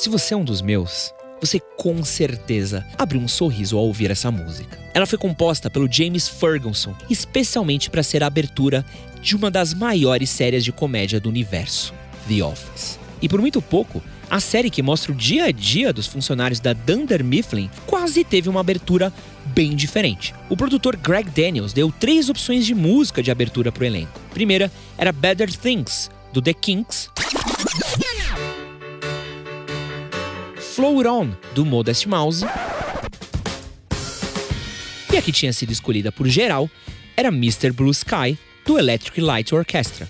Se você é um dos meus, você com certeza abriu um sorriso ao ouvir essa música. Ela foi composta pelo James Ferguson, especialmente para ser a abertura de uma das maiores séries de comédia do universo, The Office. E por muito pouco, a série que mostra o dia a dia dos funcionários da Dunder Mifflin quase teve uma abertura bem diferente. O produtor Greg Daniels deu três opções de música de abertura para o elenco. Primeira era Better Things, do The Kinks. Flow It On, do Modest Mouse. E a que tinha sido escolhida por geral era Mr. Blue Sky, do Electric Light Orchestra.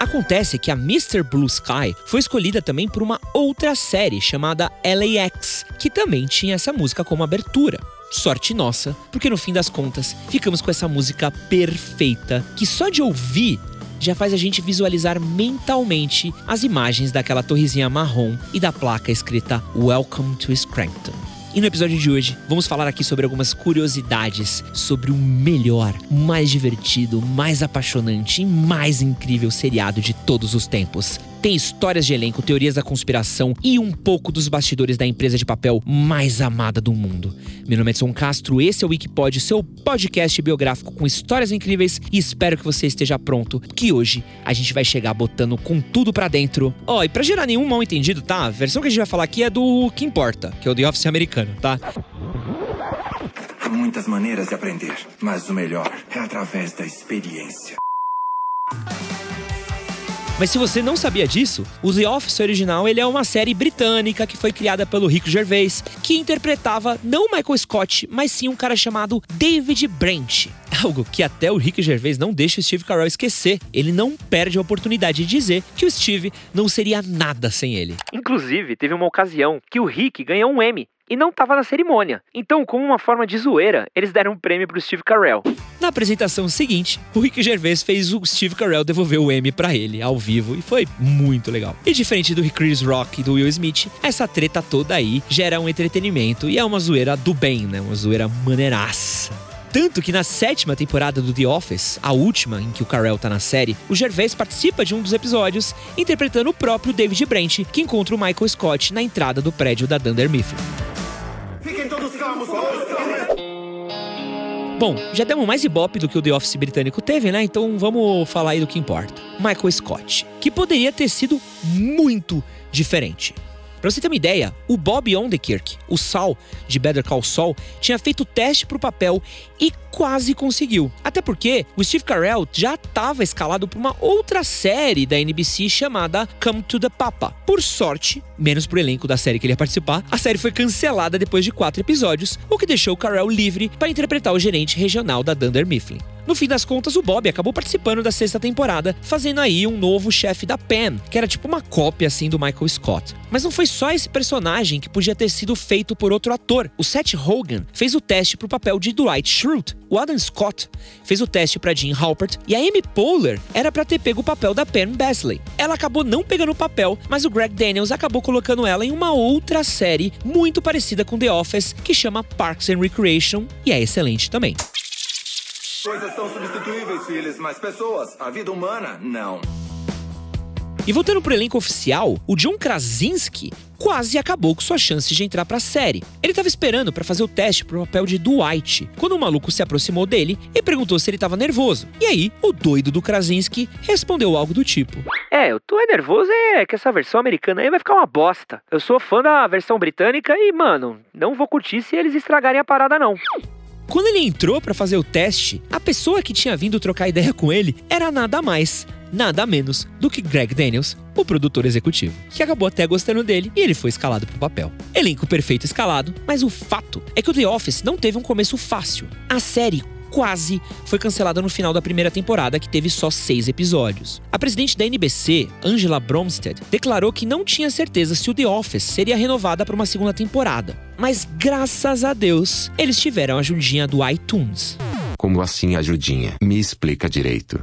Acontece que a Mr. Blue Sky foi escolhida também por uma outra série chamada LAX, que também tinha essa música como abertura. Sorte nossa, porque no fim das contas ficamos com essa música perfeita que só de ouvir já faz a gente visualizar mentalmente as imagens daquela torrezinha marrom e da placa escrita Welcome to Scranton. E no episódio de hoje, vamos falar aqui sobre algumas curiosidades sobre o melhor, mais divertido, mais apaixonante e mais incrível seriado de todos os tempos. Tem histórias de elenco, teorias da conspiração e um pouco dos bastidores da empresa de papel mais amada do mundo. Meu nome é Edson Castro, esse é o Wikipod, seu podcast biográfico com histórias incríveis e espero que você esteja pronto, que hoje a gente vai chegar botando com tudo para dentro. Ó, oh, e pra gerar nenhum mal entendido, tá? A versão que a gente vai falar aqui é do que importa, que é o The Office americano, tá? Há muitas maneiras de aprender, mas o melhor é através da experiência. Mas se você não sabia disso, o The Office original ele é uma série britânica que foi criada pelo Rick Gervais, que interpretava não Michael Scott, mas sim um cara chamado David Brent. Algo que até o Rick Gervais não deixa o Steve Carell esquecer. Ele não perde a oportunidade de dizer que o Steve não seria nada sem ele. Inclusive, teve uma ocasião que o Rick ganhou um Emmy e não estava na cerimônia. Então, como uma forma de zoeira, eles deram um prêmio pro Steve Carell. Na apresentação seguinte, o Rick Gervais fez o Steve Carell devolver o Emmy para ele, ao vivo, e foi muito legal. E diferente do Chris Rock e do Will Smith, essa treta toda aí gera um entretenimento e é uma zoeira do bem, né? Uma zoeira maneiraça. Tanto que na sétima temporada do The Office, a última em que o Carell tá na série, o Gervais participa de um dos episódios, interpretando o próprio David Brent, que encontra o Michael Scott na entrada do prédio da Dunder Mifflin. Bom, já demos mais ibope do que o The Office britânico teve, né? Então vamos falar aí do que importa. Michael Scott, que poderia ter sido muito diferente. Pra você ter uma ideia, o Bob Ondekirk, o Sal de Better Call Saul, tinha feito teste pro papel e quase conseguiu. Até porque o Steve Carell já estava escalado para uma outra série da NBC chamada Come to the Papa. Por sorte, menos pro elenco da série que ele ia participar, a série foi cancelada depois de quatro episódios, o que deixou o Carell livre para interpretar o gerente regional da Dunder Mifflin. No fim das contas, o Bob acabou participando da sexta temporada, fazendo aí um novo chefe da Pen, que era tipo uma cópia assim do Michael Scott. Mas não foi só esse personagem que podia ter sido feito por outro ator. O Seth Rogen fez o teste pro papel de Dwight Schrute. O Adam Scott fez o teste para Jean Halpert e a Amy Poehler era para ter pego o papel da Pen Basley. Ela acabou não pegando o papel, mas o Greg Daniels acabou colocando ela em uma outra série muito parecida com The Office, que chama Parks and Recreation e é excelente também. Coisas são substituíveis, filhos, mas pessoas, a vida humana, não. E voltando pro elenco oficial, o John Krasinski quase acabou com suas chances de entrar pra série. Ele estava esperando para fazer o teste pro papel de Dwight, quando o maluco se aproximou dele e perguntou se ele estava nervoso. E aí, o doido do Krasinski respondeu algo do tipo: É, eu tô é nervoso é que essa versão americana aí vai ficar uma bosta. Eu sou fã da versão britânica e, mano, não vou curtir se eles estragarem a parada não. Quando ele entrou para fazer o teste, a pessoa que tinha vindo trocar ideia com ele era nada mais, nada menos do que Greg Daniels, o produtor executivo, que acabou até gostando dele e ele foi escalado para o papel. Elenco perfeito escalado, mas o fato é que o The Office não teve um começo fácil. A série quase foi cancelada no final da primeira temporada, que teve só seis episódios. A presidente da NBC, Angela Bromstead, declarou que não tinha certeza se o The Office seria renovada para uma segunda temporada. Mas graças a Deus, eles tiveram a ajudinha do iTunes. Como assim ajudinha? Me explica direito.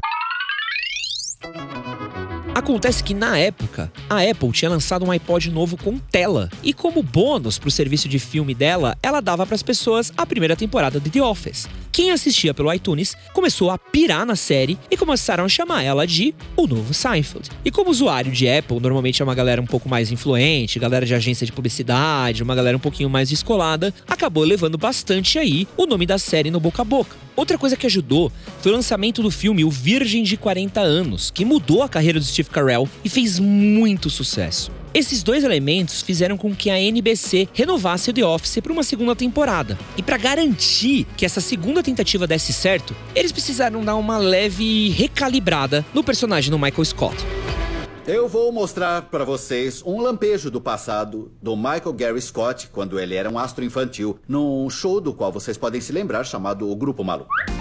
Acontece que na época, a Apple tinha lançado um iPod novo com tela, e como bônus para o serviço de filme dela, ela dava para as pessoas a primeira temporada de The Office. Quem assistia pelo iTunes começou a pirar na série e começaram a chamar ela de o novo Seinfeld. E como usuário de Apple normalmente é uma galera um pouco mais influente, galera de agência de publicidade, uma galera um pouquinho mais descolada, acabou levando bastante aí o nome da série no boca a boca. Outra coisa que ajudou foi o lançamento do filme O Virgem de 40 Anos, que mudou a carreira do Steve Carell e fez muito sucesso. Esses dois elementos fizeram com que a NBC renovasse o The Office para uma segunda temporada. E para garantir que essa segunda tentativa desse certo, eles precisaram dar uma leve recalibrada no personagem do Michael Scott. Eu vou mostrar para vocês um lampejo do passado do Michael Gary Scott, quando ele era um astro infantil, num show do qual vocês podem se lembrar chamado O Grupo Maluco.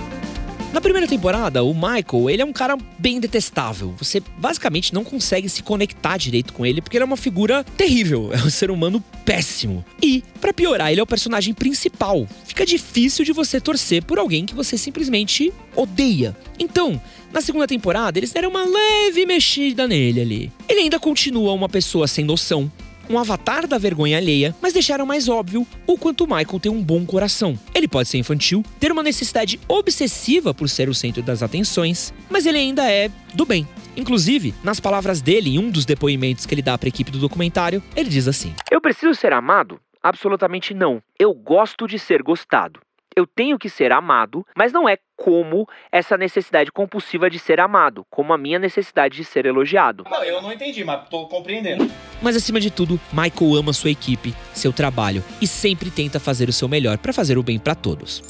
Na primeira temporada, o Michael, ele é um cara bem detestável. Você basicamente não consegue se conectar direito com ele porque ele é uma figura terrível, é um ser humano péssimo. E, para piorar, ele é o personagem principal. Fica difícil de você torcer por alguém que você simplesmente odeia. Então, na segunda temporada, eles deram uma leve mexida nele ali. Ele ainda continua uma pessoa sem noção, um avatar da vergonha alheia, mas deixaram mais óbvio o quanto Michael tem um bom coração. Ele pode ser infantil, ter uma necessidade obsessiva por ser o centro das atenções, mas ele ainda é do bem. Inclusive, nas palavras dele, em um dos depoimentos que ele dá para a equipe do documentário, ele diz assim: Eu preciso ser amado? Absolutamente não. Eu gosto de ser gostado eu tenho que ser amado, mas não é como essa necessidade compulsiva de ser amado, como a minha necessidade de ser elogiado. Não, eu não entendi, mas tô compreendendo. Mas acima de tudo, Michael ama sua equipe, seu trabalho e sempre tenta fazer o seu melhor para fazer o bem para todos.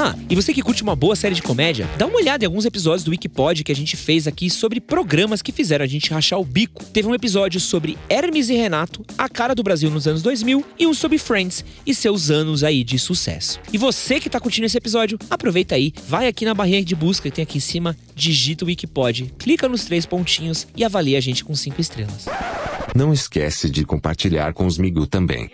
Ah, e você que curte uma boa série de comédia, dá uma olhada em alguns episódios do Wikipod que a gente fez aqui sobre programas que fizeram a gente rachar o bico. Teve um episódio sobre Hermes e Renato, a cara do Brasil nos anos 2000, e um sobre Friends e seus anos aí de sucesso. E você que tá curtindo esse episódio, aproveita aí, vai aqui na barrinha de busca que tem aqui em cima, digita o Wikipod, clica nos três pontinhos e avalia a gente com cinco estrelas. Não esquece de compartilhar com os Migu também.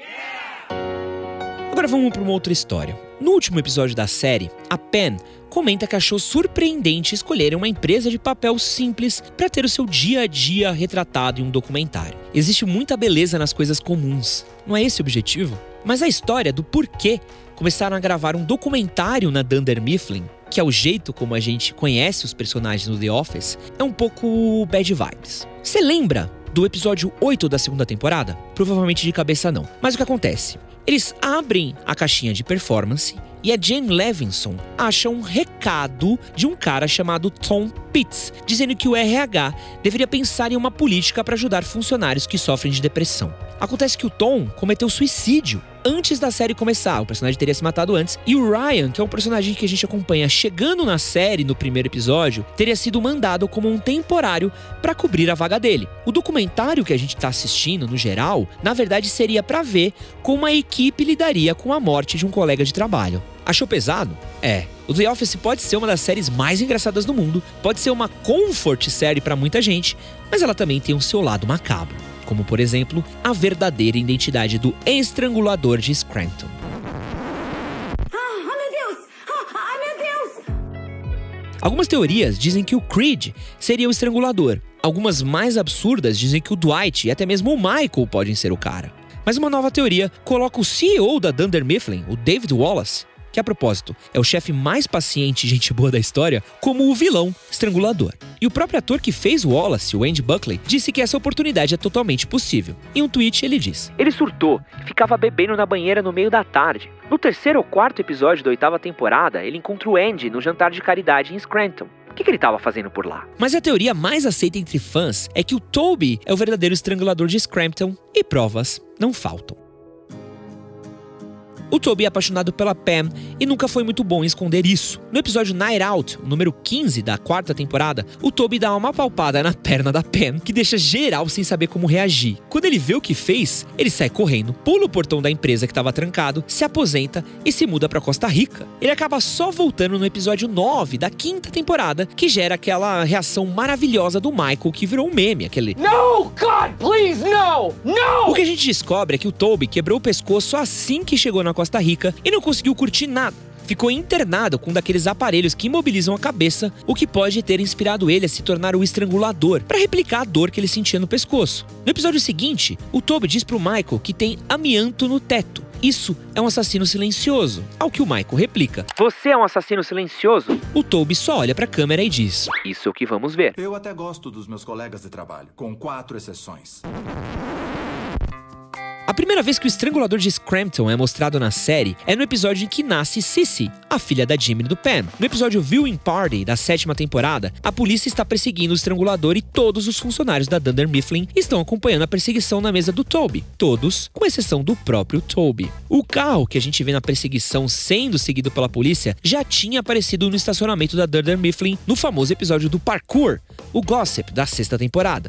Agora vamos para uma outra história. No último episódio da série, a Pen comenta que achou surpreendente escolherem uma empresa de papel simples para ter o seu dia a dia retratado em um documentário. Existe muita beleza nas coisas comuns, não é esse o objetivo? Mas a história do porquê começaram a gravar um documentário na Dunder Mifflin, que é o jeito como a gente conhece os personagens no The Office, é um pouco bad vibes. Você lembra do episódio 8 da segunda temporada? Provavelmente de cabeça não. Mas o que acontece? Eles abrem a caixinha de performance e a Jane Levinson acha um recado de um cara chamado Tom Pitts, dizendo que o RH deveria pensar em uma política para ajudar funcionários que sofrem de depressão. Acontece que o Tom cometeu suicídio antes da série começar. O personagem teria se matado antes. E o Ryan, que é um personagem que a gente acompanha chegando na série no primeiro episódio, teria sido mandado como um temporário para cobrir a vaga dele. O documentário que a gente está assistindo, no geral, na verdade seria para ver como a equipe lidaria com a morte de um colega de trabalho. Achou pesado? É. O The Office pode ser uma das séries mais engraçadas do mundo, pode ser uma comfort série para muita gente, mas ela também tem o seu lado macabro como por exemplo a verdadeira identidade do estrangulador de Scranton. Algumas teorias dizem que o Creed seria o estrangulador. Algumas mais absurdas dizem que o Dwight e até mesmo o Michael podem ser o cara. Mas uma nova teoria coloca o CEO da Dunder Mifflin, o David Wallace, que a propósito é o chefe mais paciente e gente boa da história, como o vilão estrangulador. E o próprio ator que fez o Wallace, o Andy Buckley, disse que essa oportunidade é totalmente possível. Em um tweet ele diz: Ele surtou, ficava bebendo na banheira no meio da tarde. No terceiro ou quarto episódio da oitava temporada, ele encontra o Andy no jantar de caridade em Scranton. O que, que, ele estava fazendo por lá? Mas a teoria mais aceita entre fãs é que o Toby é o verdadeiro estrangulador de Scranton e provas não faltam. O Toby é apaixonado pela Pam e nunca foi muito bom em esconder isso. No episódio Night Out, número 15 da quarta temporada, o Toby dá uma palpada na perna da Pam que deixa geral sem saber como reagir. Quando ele vê o que fez, ele sai correndo, pula o portão da empresa que estava trancado, se aposenta e se muda para Costa Rica. Ele acaba só voltando no episódio 9 da quinta temporada, que gera aquela reação maravilhosa do Michael que virou um meme, aquele No, God, please, no! No! O que a gente descobre é que o Toby quebrou o pescoço assim que chegou na Costa Rica e não conseguiu curtir nada. ficou internado com um daqueles aparelhos que imobilizam a cabeça, o que pode ter inspirado ele a se tornar o estrangulador, para replicar a dor que ele sentia no pescoço. No episódio seguinte, o Toby diz pro Michael que tem amianto no teto. Isso é um assassino silencioso, ao que o Michael replica. Você é um assassino silencioso? O Toby só olha pra câmera e diz: Isso é o que vamos ver. Eu até gosto dos meus colegas de trabalho, com quatro exceções. A primeira vez que o estrangulador de Scrampton é mostrado na série é no episódio em que nasce Sissy, a filha da Jimmy do Pam. No episódio Viewing Party da sétima temporada, a polícia está perseguindo o estrangulador e todos os funcionários da Dunder Mifflin estão acompanhando a perseguição na mesa do Toby. Todos, com exceção do próprio Toby. O carro que a gente vê na perseguição sendo seguido pela polícia já tinha aparecido no estacionamento da Dunder Mifflin no famoso episódio do Parkour, o Gossip da sexta temporada.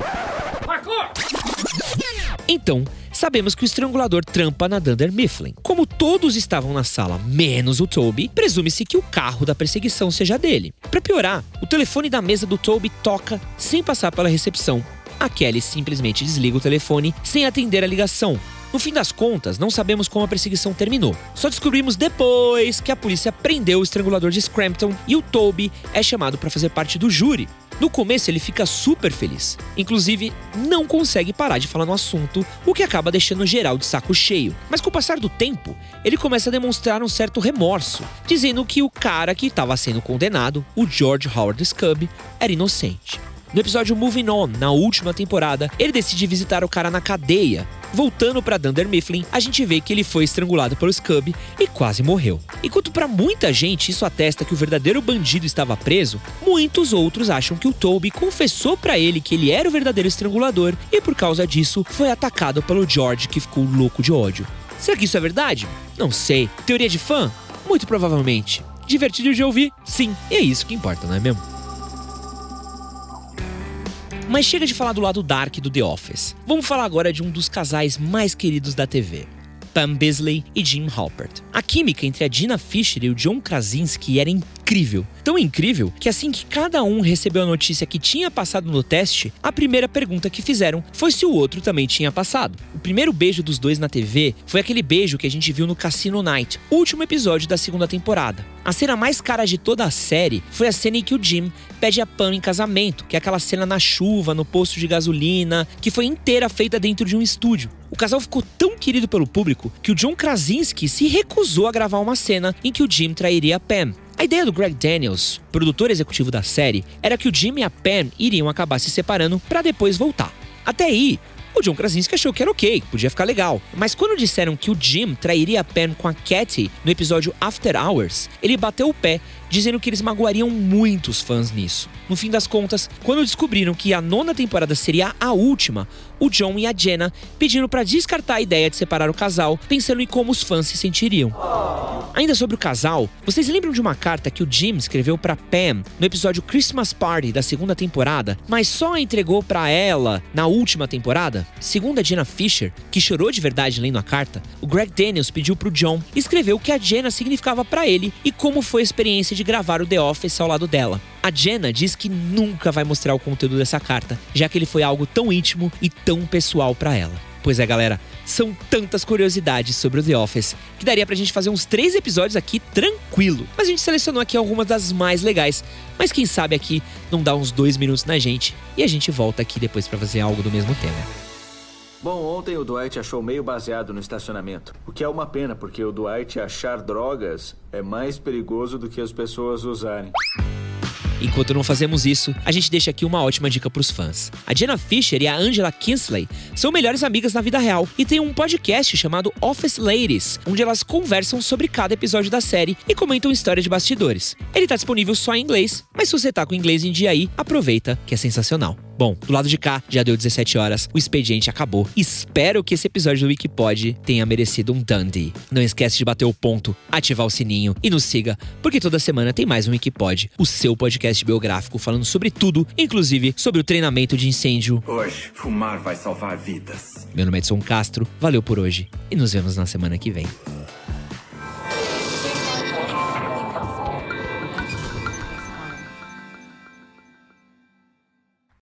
Então, sabemos que o estrangulador trampa na Dunder Mifflin. Como todos estavam na sala, menos o Toby, presume-se que o carro da perseguição seja dele. Para piorar, o telefone da mesa do Toby toca sem passar pela recepção. A Kelly simplesmente desliga o telefone sem atender a ligação. No fim das contas, não sabemos como a perseguição terminou. Só descobrimos depois que a polícia prendeu o estrangulador de Scrampton e o Toby é chamado para fazer parte do júri. No começo ele fica super feliz. Inclusive, não consegue parar de falar no assunto, o que acaba deixando geral de saco cheio. Mas com o passar do tempo, ele começa a demonstrar um certo remorso, dizendo que o cara que estava sendo condenado, o George Howard Scub, era inocente. No episódio Moving On, na última temporada, ele decide visitar o cara na cadeia. Voltando para Dunder Mifflin, a gente vê que ele foi estrangulado pelo Scub e quase morreu. Enquanto para muita gente isso atesta que o verdadeiro bandido estava preso, muitos outros acham que o Toby confessou para ele que ele era o verdadeiro estrangulador e por causa disso foi atacado pelo George que ficou louco de ódio. Será que isso é verdade? Não sei. Teoria de fã? Muito provavelmente. Divertido de ouvir? Sim, e é isso que importa, não é mesmo? Mas chega de falar do lado dark do The Office. Vamos falar agora de um dos casais mais queridos da TV. Pam Beasley e Jim Halpert. A química entre a Dina Fisher e o John Krasinski era incrível. Tão incrível que assim que cada um recebeu a notícia que tinha passado no teste, a primeira pergunta que fizeram foi se o outro também tinha passado. O primeiro beijo dos dois na TV foi aquele beijo que a gente viu no Cassino Night, último episódio da segunda temporada. A cena mais cara de toda a série foi a cena em que o Jim pede a Pam em casamento, que é aquela cena na chuva, no posto de gasolina, que foi inteira feita dentro de um estúdio. O casal ficou tão querido pelo público que o John Krasinski se recusou a gravar uma cena em que o Jim trairia a Pam. A ideia do Greg Daniels, produtor executivo da série, era que o Jim e a Pam iriam acabar se separando para depois voltar. Até aí, o John Krasinski achou que era ok, podia ficar legal. Mas quando disseram que o Jim trairia a Pam com a Katie no episódio After Hours, ele bateu o pé, dizendo que eles magoariam muitos fãs nisso. No fim das contas, quando descobriram que a nona temporada seria a última, o John e a Jenna pediram para descartar a ideia de separar o casal, pensando em como os fãs se sentiriam. Ainda sobre o casal, vocês lembram de uma carta que o Jim escreveu para Pam no episódio Christmas Party da segunda temporada, mas só a entregou para ela na última temporada? Segundo a Jenna Fisher, que chorou de verdade lendo a carta, o Greg Daniels pediu pro John escrever o que a Jenna significava para ele e como foi a experiência de gravar o The Office ao lado dela. A Jenna diz que nunca vai mostrar o conteúdo dessa carta, já que ele foi algo tão íntimo e tão pessoal para ela. Pois é, galera, são tantas curiosidades sobre o The Office que daria pra gente fazer uns três episódios aqui tranquilo. Mas a gente selecionou aqui algumas das mais legais. Mas quem sabe aqui não dá uns dois minutos na gente e a gente volta aqui depois para fazer algo do mesmo tema. Bom, ontem o Dwight achou meio baseado no estacionamento. O que é uma pena, porque o Dwight achar drogas é mais perigoso do que as pessoas usarem. Enquanto não fazemos isso, a gente deixa aqui uma ótima dica pros fãs. A Jenna Fisher e a Angela Kinsley são melhores amigas na vida real e têm um podcast chamado Office Ladies, onde elas conversam sobre cada episódio da série e comentam história de bastidores. Ele tá disponível só em inglês, mas se você tá com inglês em dia aí, aproveita que é sensacional. Bom, do lado de cá, já deu 17 horas, o expediente acabou. Espero que esse episódio do Wikipod tenha merecido um Dundee. Não esquece de bater o ponto, ativar o sininho e nos siga, porque toda semana tem mais um Wikipod, o seu podcast biográfico falando sobre tudo, inclusive sobre o treinamento de incêndio. Hoje, fumar vai salvar vidas. Meu nome é Edson Castro, valeu por hoje e nos vemos na semana que vem.